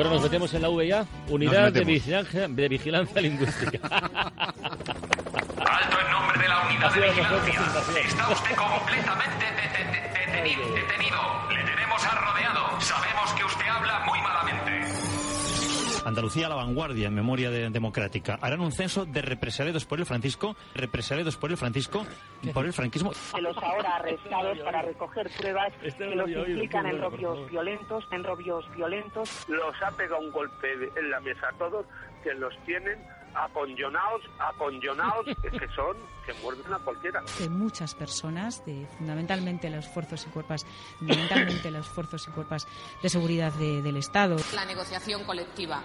Bueno, nos metemos en la VIA, Unidad de vigilancia, de vigilancia Lingüística. Alto en nombre de la Unidad de Vigilancia. Está usted completamente detenido. Le tenemos rodeado. Sabemos Andalucía a la vanguardia en memoria de- democrática. Harán un censo de represaliados por el Francisco, represaliados por el Francisco, por el franquismo. de los ahora arrestados para recoger pruebas Este que lo los implican en robios violentos, en robios violentos. los ha pegado un golpe en la mesa a todos, que los tienen aconyonados, es que son, que muerden a cualquiera. de muchas personas, de fundamentalmente los fuerzas y cuerpos, fundamentalmente los fuerzas y cuerpos de seguridad de- del Estado. la negociación colectiva.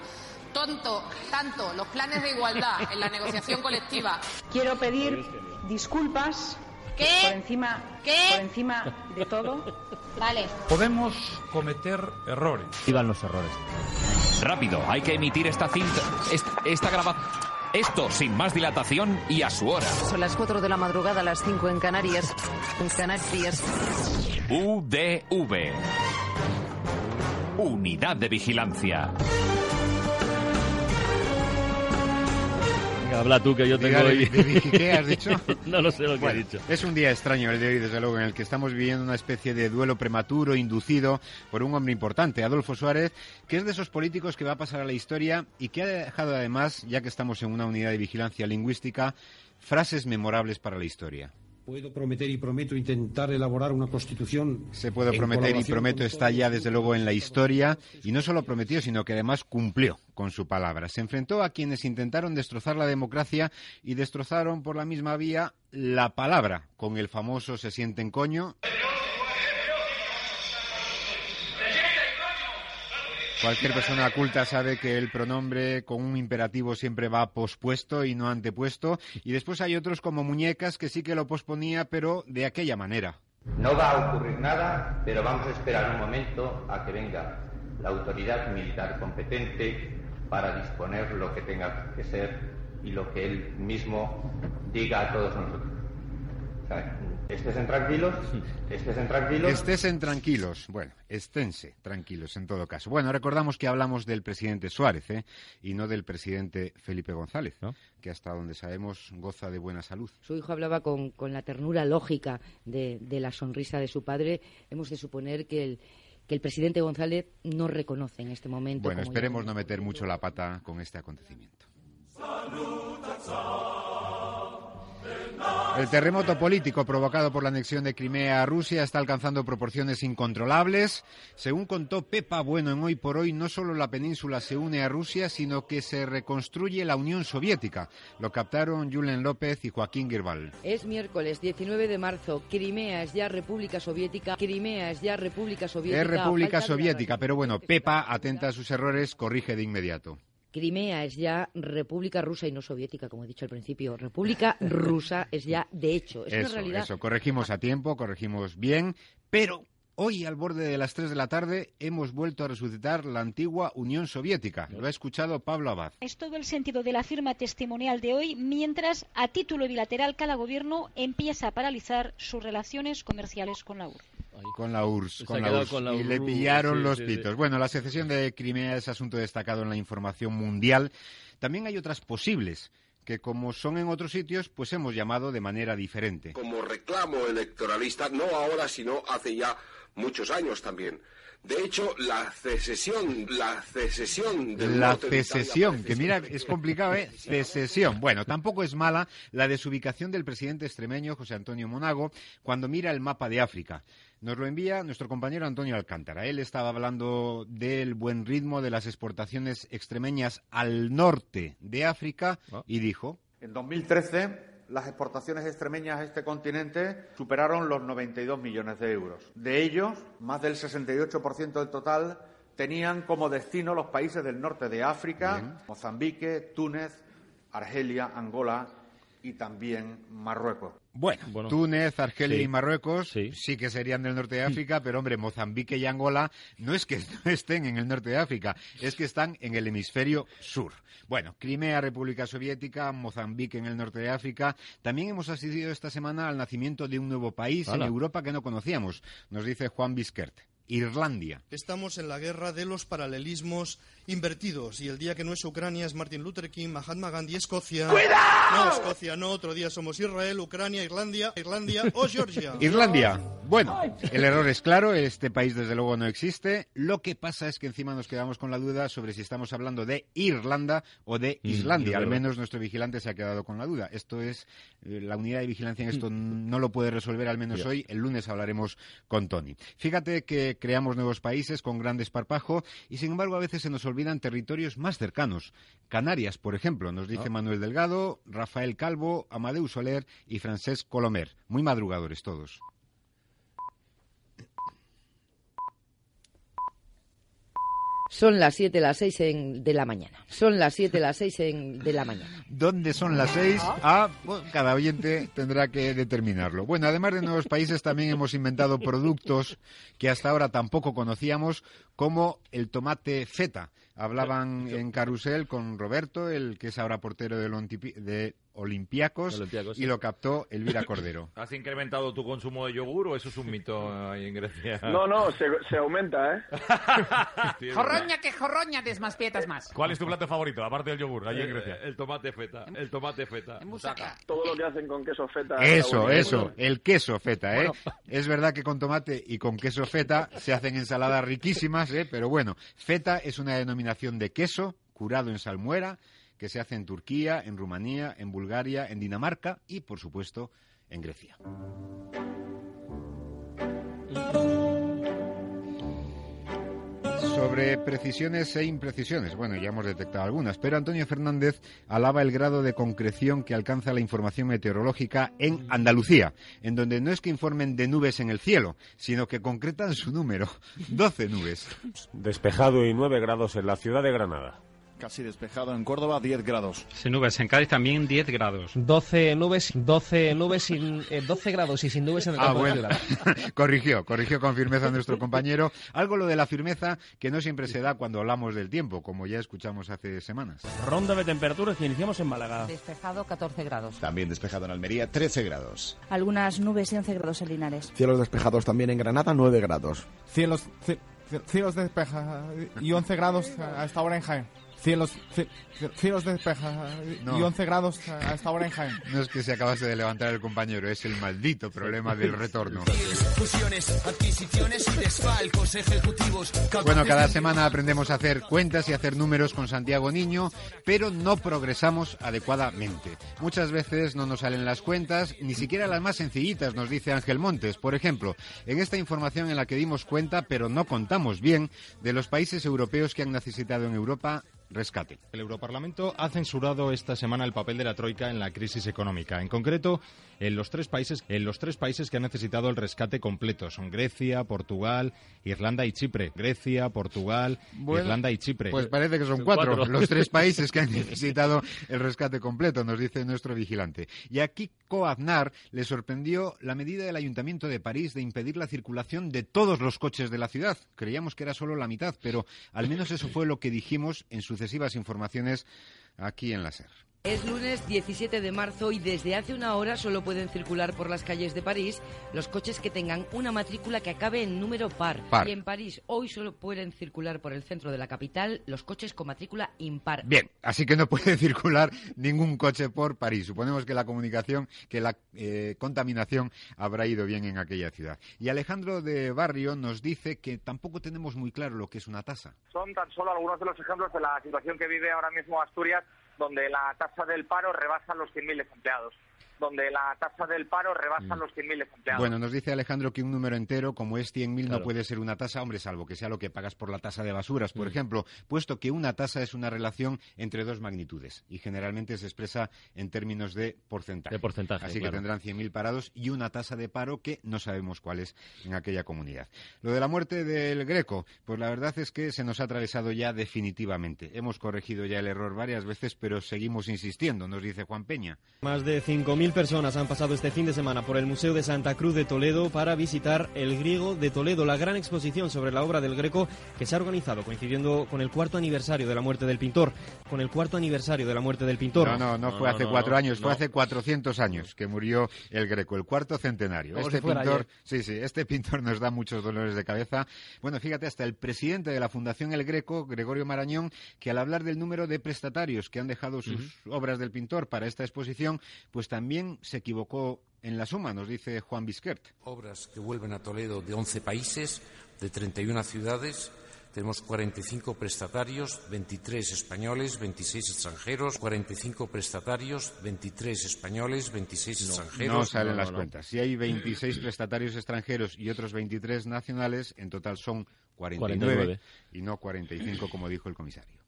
Tonto, tanto los planes de igualdad en la negociación colectiva. Quiero pedir disculpas por ¿Qué? encima, ¿Qué? por encima de todo. Vale. Podemos cometer errores. Iban los errores. Rápido, hay que emitir esta cinta, est- esta grabación. Esto sin más dilatación y a su hora. Son las 4 de la madrugada, las 5 en Canarias. En Canarias. UDV. Unidad de Vigilancia. Habla tú que yo tengo hoy... de- de Vigi, ¿qué has dicho? no lo sé lo que Bueno, he dicho. es un día extraño el de hoy, desde luego, en el que estamos viviendo una especie de duelo prematuro inducido por un hombre importante, Adolfo Suárez, que es de esos políticos que va a pasar a la historia y que ha dejado además, ya que estamos en una unidad de vigilancia lingüística, frases memorables para la historia. Puedo prometer y prometo intentar elaborar una constitución. Se puede prometer y prometo está ya desde luego en la historia y no solo prometió sino que además cumplió con su palabra. Se enfrentó a quienes intentaron destrozar la democracia y destrozaron por la misma vía la palabra con el famoso se sienten coño. Cualquier persona culta sabe que el pronombre con un imperativo siempre va pospuesto y no antepuesto. Y después hay otros como muñecas que sí que lo posponía, pero de aquella manera. No va a ocurrir nada, pero vamos a esperar un momento a que venga la autoridad militar competente para disponer lo que tenga que ser y lo que él mismo diga a todos nosotros. Estén tranquilos, estén tranquilos. Estésen tranquilos. Bueno, esténse tranquilos en todo caso. Bueno, recordamos que hablamos del presidente Suárez ¿eh? y no del presidente Felipe González, que hasta donde sabemos goza de buena salud. Su hijo hablaba con, con la ternura lógica de, de la sonrisa de su padre. Hemos de suponer que el, que el presidente González no reconoce en este momento. Bueno, como esperemos no meter mucho la pata con este acontecimiento. El terremoto político provocado por la anexión de Crimea a Rusia está alcanzando proporciones incontrolables. Según contó Pepa Bueno en Hoy por Hoy, no solo la península se une a Rusia, sino que se reconstruye la Unión Soviética. Lo captaron Julen López y Joaquín Girbal. Es miércoles 19 de marzo. Crimea es ya República Soviética. Crimea es ya República Soviética. Es República Soviética, pero bueno, Pepa, atenta a sus errores, corrige de inmediato. Crimea es ya República Rusa y no soviética, como he dicho al principio. República Rusa es ya de hecho. Es una Eso, realidad. eso, corregimos a tiempo, corregimos bien, pero hoy al borde de las 3 de la tarde hemos vuelto a resucitar la antigua Unión Soviética. Lo ha escuchado Pablo Abad. Es todo el sentido de la firma testimonial de hoy, mientras a título bilateral cada gobierno empieza a paralizar sus relaciones comerciales con la URSS. Con la URSS, con la URSS. con la y le pillaron sí, los sí, sí. pitos. Bueno, la secesión de Crimea es asunto destacado en la información mundial. También hay otras posibles que como son en otros sitios, pues hemos llamado de manera diferente. como reclamo electoralista, no ahora, sino hace ya muchos años también. De hecho, la cesesión, la cesesión del La parece que mira, es complicado, ¿eh? Cesesión. Bueno, tampoco es mala la desubicación del presidente extremeño José Antonio Monago cuando mira el mapa de África. Nos lo envía nuestro compañero Antonio Alcántara. Él estaba hablando del buen ritmo de las exportaciones extremeñas al norte de África y dijo. En 2013, las exportaciones extremeñas a este continente superaron los 92 millones de euros. De ellos, más del 68% del total tenían como destino los países del norte de África, Mozambique, Túnez, Argelia, Angola y también Marruecos. Bueno, Túnez, Argelia Sí. y Marruecos sí. que serían del norte de África, pero hombre, Mozambique y Angola no es que no estén en el norte de África, es que están en el hemisferio sur. Bueno, Crimea, República Soviética, Mozambique en el norte de África. También hemos asistido esta semana al nacimiento de un nuevo país en. Europa que no conocíamos, nos dice Juan Bisquert. Irlandia. Estamos en la guerra de los paralelismos invertidos y el día que no es Ucrania es Martin Luther King, Mahatma Gandhi, Escocia. ¡Cuidado! No, Escocia, no, otro día somos Israel, Ucrania, Irlandia, Irlandia o Georgia. Irlandia. Bueno, el error es claro, este país desde luego no existe. Lo que pasa es que encima nos quedamos con la duda sobre si estamos hablando de Irlanda o de Mm, Islandia. Al menos nuestro vigilante se ha quedado con la duda. Esto es, eh, la unidad de vigilancia en esto no lo puede resolver, al menos hoy. El lunes hablaremos con Tony. Fíjate que creamos nuevos países con gran desparpajo y sin embargo a veces se nos olvidan territorios más cercanos. Canarias, por ejemplo, nos dice Ah. Manuel Delgado, Rafael Calvo, Amadeu Soler y Francesc Colomer. Muy madrugadores todos. Son las 7, las 6 en- de la mañana. Son las 7, las 6 en- de la mañana. ¿Dónde son las seis? Ah, bueno, cada oyente tendrá que determinarlo. Bueno, además de nuevos países, también hemos inventado productos que hasta ahora tampoco conocíamos, como el tomate feta. Hablaban en Carusel con Roberto, el que es ahora portero del de Olympiacos, Olympiacos, y sí. lo captó Elvira Cordero. ¿Has incrementado tu consumo de yogur o eso es un mito ahí en Grecia? No, no, se, se aumenta, ¿eh? Jorroña que jorroña, desmaspietas más. ¿Cuál es tu plato favorito, aparte del yogur, allí en Eh, Grecia? El tomate feta. El tomate feta. Todo lo que hacen con queso feta. Eso, eso, el queso feta, ¿eh? Es verdad que con tomate y con queso feta se hacen ensaladas riquísimas, Pero bueno, feta es una denominación de queso curado en salmuera que se hace en Turquía, en Rumanía, en Bulgaria, en Dinamarca y, por supuesto, en Grecia. Sobre precisiones e imprecisiones. Bueno, ya hemos detectado algunas, pero Antonio Fernández alaba el grado de concreción que alcanza la información meteorológica en Andalucía, en donde no es que informen de nubes en el cielo, sino que concretan su número, 12 nubes. Despejado y 9 grados en la ciudad de Granada. Casi despejado en Córdoba, 10 grados. Sin nubes, en Cádiz también 10 grados. 12 nubes, 12 nubes sin, eh, 12 grados y sin nubes en el Ah, campo de bueno. corrigió, corrigió con firmeza nuestro compañero. Algo lo de la firmeza que no siempre se da cuando hablamos del tiempo, como ya escuchamos hace semanas. Ronda de temperaturas que iniciamos en Málaga. Despejado 14 grados. También despejado en Almería, 13 grados. Algunas nubes y 11 grados en Linares. Cielos despejados también en Granada, 9 grados. Cielos, ci- ci- cielos despeja y 11 grados a esta hora en Jaén. Cielos, ci- ci- cielos despeja y No. 11 grados a esta hora en Jaén. No es que se acabase de levantar el compañero, es el maldito problema del retorno. Fusiones, adquisiciones y desfalcos ejecutivos. Bueno, cada semana aprendemos a hacer cuentas y hacer números con Santiago Niño, pero no progresamos adecuadamente. Muchas veces no nos salen las cuentas, ni siquiera las más sencillitas, nos dice Ángel Montes. Por ejemplo, en esta información en la que dimos cuenta, pero no contamos bien, de los países europeos que han necesitado en Europa rescate. El Europarlamento ha censurado esta semana el papel de la troika en la crisis económica. En concreto, en los tres países, en los tres países que han necesitado el rescate completo son Grecia, Portugal, Irlanda y Chipre. Grecia, Portugal, Bueno, Irlanda y Chipre. Pues parece que son cuatro, los tres países que han necesitado el rescate completo, nos dice nuestro vigilante. Y a Kiko Aznar le sorprendió la medida del Ayuntamiento de París de impedir la circulación de todos los coches de la ciudad. Creíamos que era solo la mitad, pero al menos eso fue lo que dijimos en sucesivas informaciones aquí en la SER. Es lunes 17 de marzo y desde hace una hora solo pueden circular por las calles de París los coches que tengan una matrícula que acabe en número par. Par. Y en París hoy solo pueden circular por el centro de la capital los coches con matrícula impar. Bien, así que no puede circular ningún coche por París. Suponemos que la comunicación, que la eh, contaminación habrá ido bien en aquella ciudad. Y Alejandro de Barrio nos dice que tampoco tenemos muy claro lo que es una tasa. Son tan solo algunos de los ejemplos de la situación que vive ahora mismo Asturias, donde la tasa del paro rebasa los 100.000 desempleados. Donde la tasa del paro rebasa Mm. los 100.000 desempleados. Bueno, nos dice Alejandro que un número entero, como es 100.000, no Claro. puede ser una tasa, hombre, salvo que sea lo que pagas por la tasa de basuras, por Mm. ejemplo, puesto que una tasa es una relación entre dos magnitudes y generalmente se expresa en términos de porcentaje. De porcentaje, Así claro. que tendrán 100.000 parados y una tasa de paro que no sabemos cuál es en aquella comunidad. Lo de la muerte del Greco, pues la verdad es que se nos ha atravesado ya definitivamente. Hemos corregido ya el error varias veces, pero seguimos insistiendo, nos dice Juan Peña. Más de 5.000 20.000 personas han pasado este fin de semana por el Museo de Santa Cruz de Toledo para visitar el Griego de Toledo, la gran exposición sobre la obra del Greco que se ha organizado coincidiendo con el cuarto aniversario de la muerte del pintor. Con el cuarto aniversario de la muerte del pintor. No, no, no, fue hace cuatro años, fue hace 400 años que murió el Greco, el cuarto centenario. este pintor, sí, sí, este pintor nos da muchos dolores de cabeza. Bueno, fíjate, hasta el presidente de la Fundación El Greco, Gregorio Marañón, que al hablar del número de prestatarios que han dejado sus obras del pintor para esta exposición, pues también se equivocó en la suma, nos dice Juan Bisquert. Obras que vuelven a Toledo de 11 países, de 31 ciudades. Tenemos 45 prestatarios, 23 españoles, 26 extranjeros, 45 prestatarios, 23 españoles, 26 extranjeros. No salen las cuentas. Si hay 26 prestatarios extranjeros y otros 23 nacionales, en total son 49, 49. y no 45 como dijo el comisario.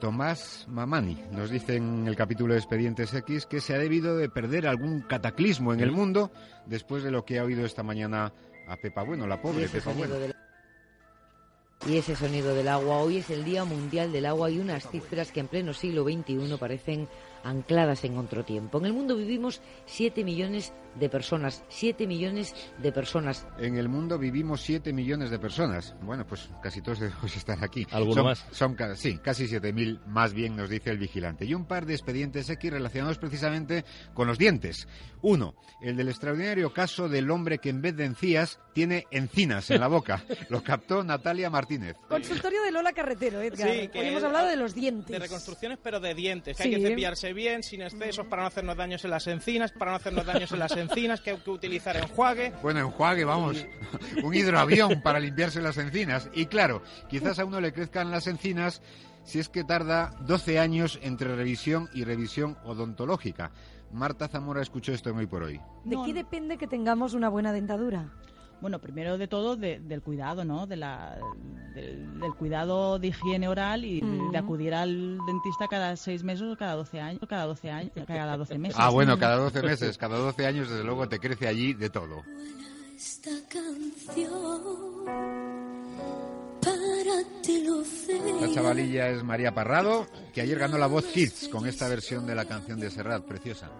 Tomás Mamani nos dice en el capítulo de Expedientes X que se ha debido de perder algún cataclismo en el mundo después de lo que ha oído esta mañana a Pepa Bueno, la pobre Pepa Bueno. Y ese sonido del agua. Hoy es el Día Mundial del Agua y unas cifras que en pleno siglo XXI parecen ancladas en otro tiempo. En el mundo vivimos 7 millones de personas, 7 millones de personas. En el mundo vivimos 7 millones de personas. Bueno, pues casi todos debemos estar aquí. ¿Alguno más? Son, sí, casi 7.000 más bien, nos dice el vigilante. Y un par de expedientes X relacionados precisamente con los dientes. Uno, el del extraordinario caso del hombre que en vez de encías tiene encinas en la boca. Lo captó Natalia Martínez. Consultorio de Lola Carretero, Edgar. Sí, que hemos hablado de los dientes. De reconstrucciones, pero de dientes. Que hay que cepillarse bien, sin excesos, para no hacernos daños en las encinas, para no hacernos daños en las encinas, que hay que utilizar enjuague. Bueno, enjuague, vamos. Un hidroavión para limpiarse las encinas. Y claro, quizás a uno le crezcan las encinas si es que tarda 12 años entre revisión y revisión odontológica. Marta Zamora escuchó esto muy por hoy. ¿De qué depende que tengamos una buena dentadura? Bueno, primero de todo del cuidado, ¿no? De la, del, cuidado de higiene oral y de acudir al dentista cada seis meses o cada doce años, cada doce años, cada doce meses. Ah, bueno, cada doce meses, cada doce años, desde luego te crece allí de todo. Esta canción La chavalilla es María Parrado, que ayer ganó la voz Kids con esta versión de la canción de Serrat, preciosa.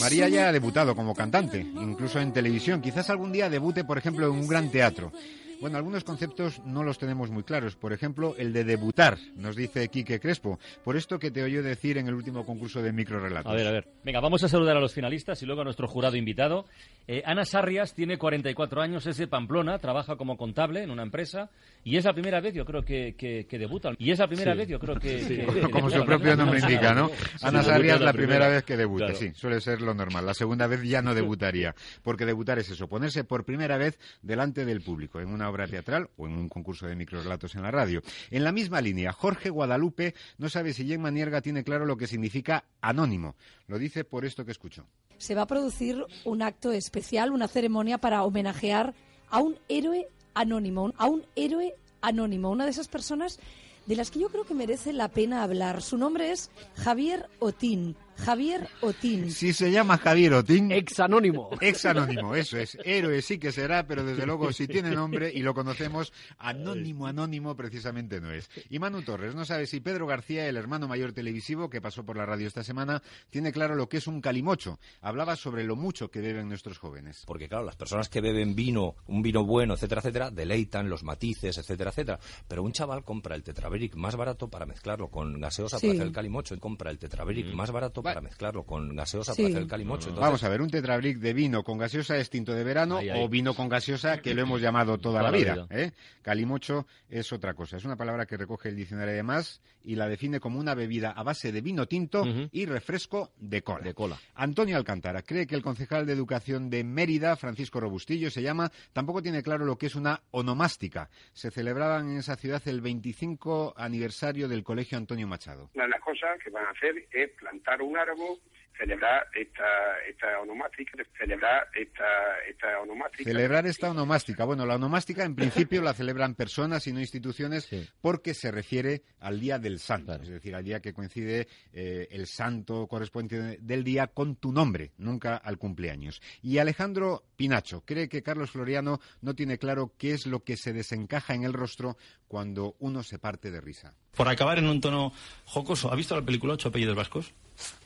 María ya ha debutado como cantante, incluso en televisión. Quizás algún día debute, por ejemplo, en un gran teatro. Bueno, algunos conceptos no los tenemos muy claros. Por ejemplo, el de debutar, nos dice Quique Crespo. Por esto que te oyó decir en el último concurso de microrelatos. A ver, a ver. Venga, vamos a saludar a los finalistas y luego a nuestro jurado invitado. Eh, Ana Sarrias tiene 44 años, es de Pamplona, trabaja como contable en una empresa y es la primera vez, yo creo, que, que, debuta. Y es la primera vez, yo creo que... como su propio nombre indica, ¿no? Ana Sarrias la primera, vez que debuta, sí, suele ser lo normal. La segunda vez ya no debutaría, porque debutar es eso, ponerse por primera vez delante del público en una obra teatral o en un concurso de microrelatos en la radio. En la misma línea, Jorge Guadalupe no sabe si Jen Manierga tiene claro lo que significa anónimo. Lo dice por esto que escucho. Se va a producir un acto especial, una ceremonia para homenajear a un héroe anónimo, a un héroe anónimo, una de esas personas de las que yo creo que merece la pena hablar. Su nombre es Javier Otín. Javier Otín. Si se llama Javier Otín. Ex anónimo. Ex anónimo, eso es. Héroe sí que será, pero desde luego si tiene nombre y lo conocemos, anónimo, anónimo precisamente no es. Y Manu Torres no sabe si Pedro García, el hermano mayor televisivo que pasó por la radio esta semana, tiene claro lo que es un calimocho. Hablaba sobre lo mucho que beben nuestros jóvenes. Porque claro, las personas que beben vino, un vino bueno, etcétera, etcétera, deleitan los matices, etcétera, etcétera. Pero un chaval compra el tetrabric más barato para mezclarlo con gaseosa para hacer el calimocho y compra el tetrabric más barato para mezclarlo con gaseosa para hacer el calimocho. Vamos a ver, un tetrabric de vino con gaseosa es tinto de verano o vino con gaseosa que lo hemos llamado toda, la vida. ¿eh? Calimocho es otra cosa. Es una palabra que recoge el diccionario de más y la define como una bebida a base de vino tinto y refresco de cola. de cola. Antonio Alcántara cree que el concejal de Educación de Mérida, Francisco Robustillo, se llama, tampoco tiene claro lo que es una onomástica. Se celebraban en esa ciudad el 25 aniversario del Colegio Antonio Machado. Una de las cosas que van a hacer es plantar un árbol celebrar esta, esta onomástica, celebrar esta, esta onomástica. Celebrar esta onomástica. Bueno, la onomástica en principio la celebran personas y no instituciones porque se refiere al día del santo, es decir, al día que coincide eh, el santo correspondiente del día con tu nombre, nunca al cumpleaños. Y Alejandro Pinacho cree que Carlos Floriano no tiene claro qué es lo que se desencaja en el rostro cuando uno se parte de risa. Por acabar en un tono jocoso, ¿ha visto la película Ocho apellidos vascos?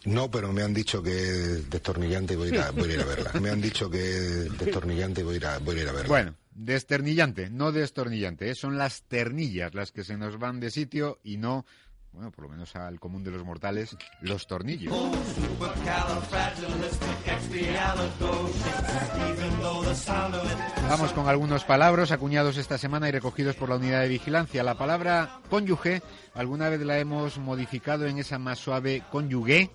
No, pero me han dicho que es destornillante y voy a, ir a, verla. Me han dicho que es destornillante y voy a ir a, voy a, ir a verla. Bueno, desternillante, no destornillante. ¿eh? Son las ternillas las que se nos van de sitio y no bueno, por lo menos al común de los mortales, los tornillos. Vamos con algunos palabras acuñados esta semana y recogidos por la unidad de vigilancia. La palabra cónyuge, alguna vez la hemos modificado en esa más suave cónyuge,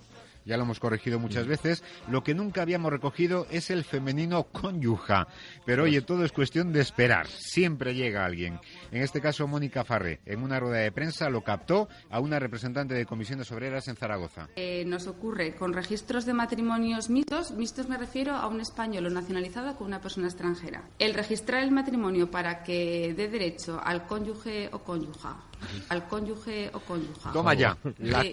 ya lo hemos corregido muchas Mm. veces. Lo que nunca habíamos recogido es el femenino cónyuja. Pero oye, todo es cuestión de esperar. Siempre llega alguien. En este caso, Mónica Farré, en una rueda de prensa, lo captó a una representante de comisiones obreras en Zaragoza. Eh, nos ocurre con registros de matrimonios mixtos. Mixtos me refiero a un español o nacionalizado con una persona extranjera. El registrar el matrimonio para que dé derecho al cónyuge o cónyuja. Al cónyuge o cónyuja. Toma ya, la Sí,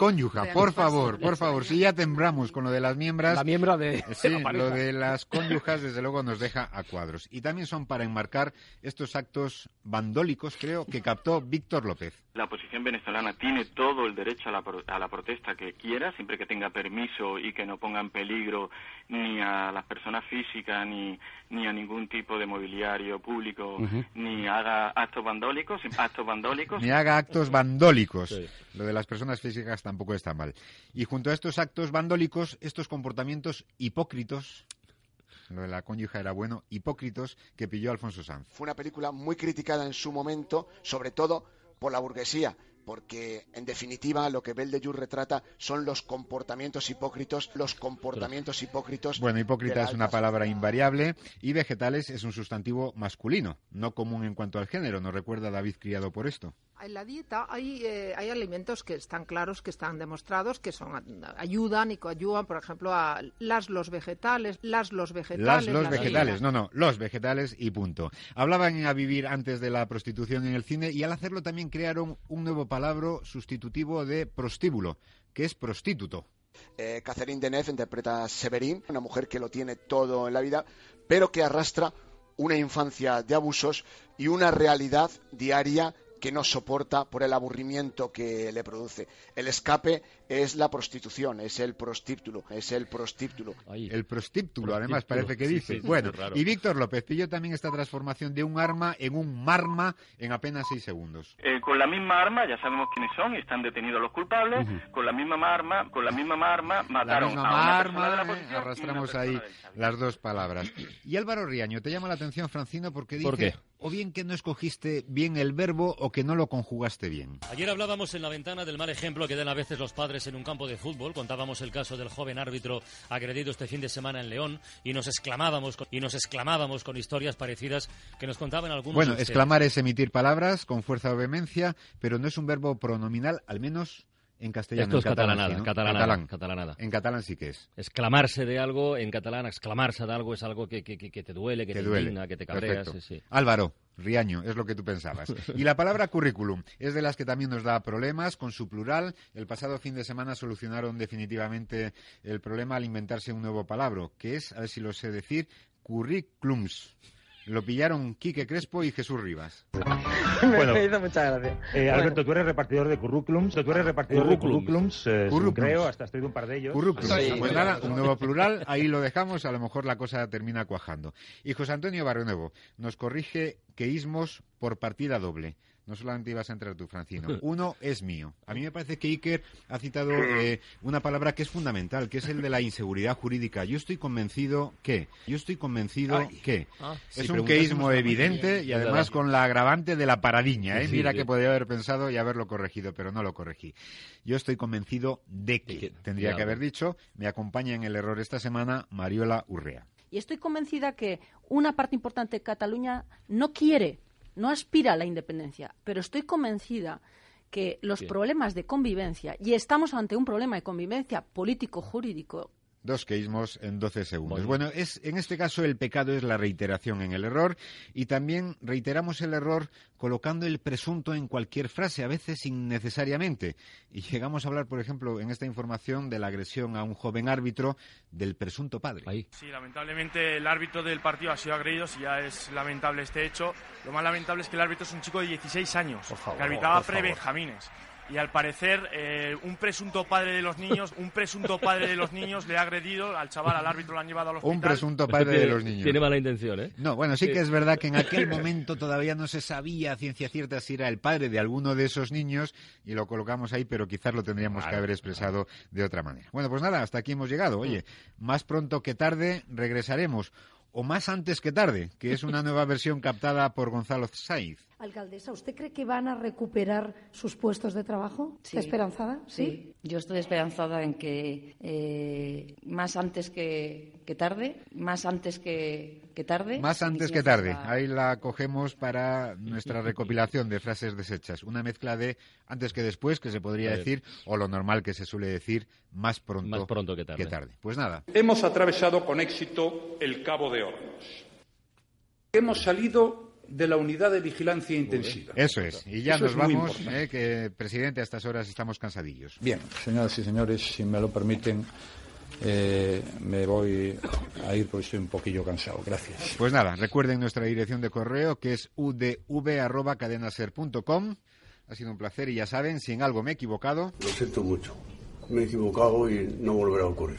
por favor, por favor. Si ya tembramos con lo de las miembros. La miembra de- Sí, de la pareja. lo de las cónyujas, desde luego, nos deja a cuadros. Y también son para enmarcar estos actos vandólicos, creo, que captó Víctor López. La oposición venezolana tiene todo el derecho a la, pro- a la protesta que quiera, siempre que tenga permiso y que no ponga en peligro ni a las personas físicas ni, ni a ningún tipo de mobiliario público, ni haga actos vandólicos, actos vandólicos. Ni haga actos vandólicos. Lo de las personas físicas tampoco está mal. Y junto a estos actos vandólicos, estos comportamientos hipócritos, lo de la cónyuja era bueno, hipócritos, que pilló Alfonso Sanz. Fue una película muy criticada en su momento, sobre todo por la burguesía, porque en definitiva lo que Beldellur retrata son los comportamientos hipócritos, los comportamientos hipócritos. Bueno, hipócrita es una palabra invariable y vegetales es un sustantivo masculino, no común en cuanto al género. ¿Nos recuerda David Criado por esto? En la dieta hay, eh, hay alimentos que están claros, que están demostrados, que son ayudan y coayudan, por ejemplo, a las los vegetales, las los vegetales. Las, los las vegetales, no, no, los vegetales y punto. Hablaban a vivir antes de la prostitución en el cine y al hacerlo también crearon un nuevo palabra sustitutivo de prostíbulo, que es prostituto. Eh, Catherine Deneuve interpreta a Severin, una mujer que lo tiene todo en la vida, pero que arrastra una infancia de abusos y una realidad diaria que no soporta por el aburrimiento que le produce. El escape es la prostitución, es el prostíbulo, es el prostíbulo. El prostíbulo, además, parece que sí, dice. sí, sí, bueno, y Víctor López pilló también esta transformación de un arma en un marma en apenas seis segundos. Eh, con la misma arma, ya sabemos quiénes son y están detenidos los culpables. Con la misma arma, con la misma arma La mataron misma a una arma, de la ¿eh? arrastramos ahí las dos palabras. Y Álvaro Riaño, ¿te llama la atención, Francino, porque dice ¿Por qué? o bien que no escogiste bien el verbo o que no lo conjugaste bien? Ayer hablábamos en la ventana del mal ejemplo que dan a veces los padres en un campo de fútbol. Contábamos el caso del joven árbitro agredido este fin de semana en León y nos exclamábamos con, y nos exclamábamos con historias parecidas que nos contaban algunos. Bueno, exclamar es emitir palabras con fuerza o vehemencia, pero no es un verbo pronominal, al menos en castellano. Esto es en catalán, sí, ¿no? catalanada, Catalán. catalanada. En catalán sí que es. Exclamarse de algo en catalán, exclamarse de algo es algo que, que- que- te duele, que Te te, duele. indigna, que te cabreas. Perfecto. sí, sí. Álvaro, Riaño, es lo que tú pensabas. Y la palabra currículum es de las que también nos da problemas con su plural. El pasado fin de semana solucionaron definitivamente el problema al inventarse un nuevo palabra, que es, a ver si lo sé decir, currículums. Lo pillaron Quique Crespo y Jesús Rivas. Bueno. Me hizo mucha gracia. Eh, Bueno. Alberto, tú eres repartidor de currículums. Tú eres repartidor de currículums, eh, Currículums. creo, hasta has traído un par de ellos. Currículums. Sí. Pues nada, un nuevo plural, ahí lo dejamos, a lo mejor la cosa termina cuajando. Y José Antonio Barrio Nuevo nos corrige que ismos por partida doble. No solamente ibas a entrar tú, Francino. Uno es mío. A mí me parece que Iker ha citado eh, una palabra que es fundamental, que es el de la inseguridad jurídica. Yo estoy convencido que, yo estoy convencido Ay. que Ah, es si un queísmo evidente y además con la agravante de la paradiña. ¿eh? Mira que podría haber pensado y haberlo corregido, pero no lo corregí. Yo estoy convencido de que, tendría que haber dicho, me acompaña en el error esta semana Mariola Urrea. Y estoy convencida que una parte importante de Cataluña no quiere, no aspira a la independencia, pero estoy convencida que los Bien. problemas de convivencia, y estamos ante un problema de convivencia político-jurídico Dos queísmos en 12 segundos. Bueno, es, en este caso el pecado es la reiteración en el error y también reiteramos el error colocando el presunto en cualquier frase, a veces innecesariamente. Y llegamos a hablar, por ejemplo, en esta información de la agresión a un joven árbitro del presunto padre. Sí, lamentablemente el árbitro del partido ha sido agredido, si ya es lamentable este hecho. Lo más lamentable es que el árbitro es un chico de 16 años, que arbitraba pre-Benjamines y al parecer eh, un presunto padre de los niños, un presunto padre de los niños le ha agredido al chaval, al árbitro lo han llevado al hospital. Un presunto padre de los niños. Tiene mala intención, ¿eh? No, bueno, sí que es verdad que en aquel momento todavía no se sabía a ciencia cierta si era el padre de alguno de esos niños y lo colocamos ahí, pero quizás lo tendríamos que haber expresado de otra manera. Bueno, pues nada, hasta aquí hemos llegado. Oye, más pronto que tarde regresaremos o más antes que tarde, que es una nueva versión captada por Gonzalo Saiz. Alcaldesa, ¿usted cree que van a recuperar sus puestos de trabajo? ¿Está esperanzada? ¿Sí? yo estoy esperanzada en que eh, más antes que, tarde, más antes que, tarde. Más antes que tarde. Ahí la cogemos para nuestra recopilación de frases desechas. Una mezcla de antes que después, que se podría decir, o lo normal que se suele decir, más pronto, más pronto que, tarde. que tarde. Pues nada. Hemos atravesado con éxito el Cabo de Hornos. Hemos salido de la unidad de vigilancia intensiva. Eso es. Y ya nos vamos, eh, que presidente, a estas horas estamos cansadillos. Bien, señoras y señores, si me lo permiten, eh, me voy a ir porque estoy un poquillo cansado. Gracias. Pues nada, recuerden nuestra dirección de correo que es udv.cadenaser.com. Ha sido un placer y ya saben, si en algo me he equivocado. Lo siento mucho. Me he equivocado y no volverá a ocurrir.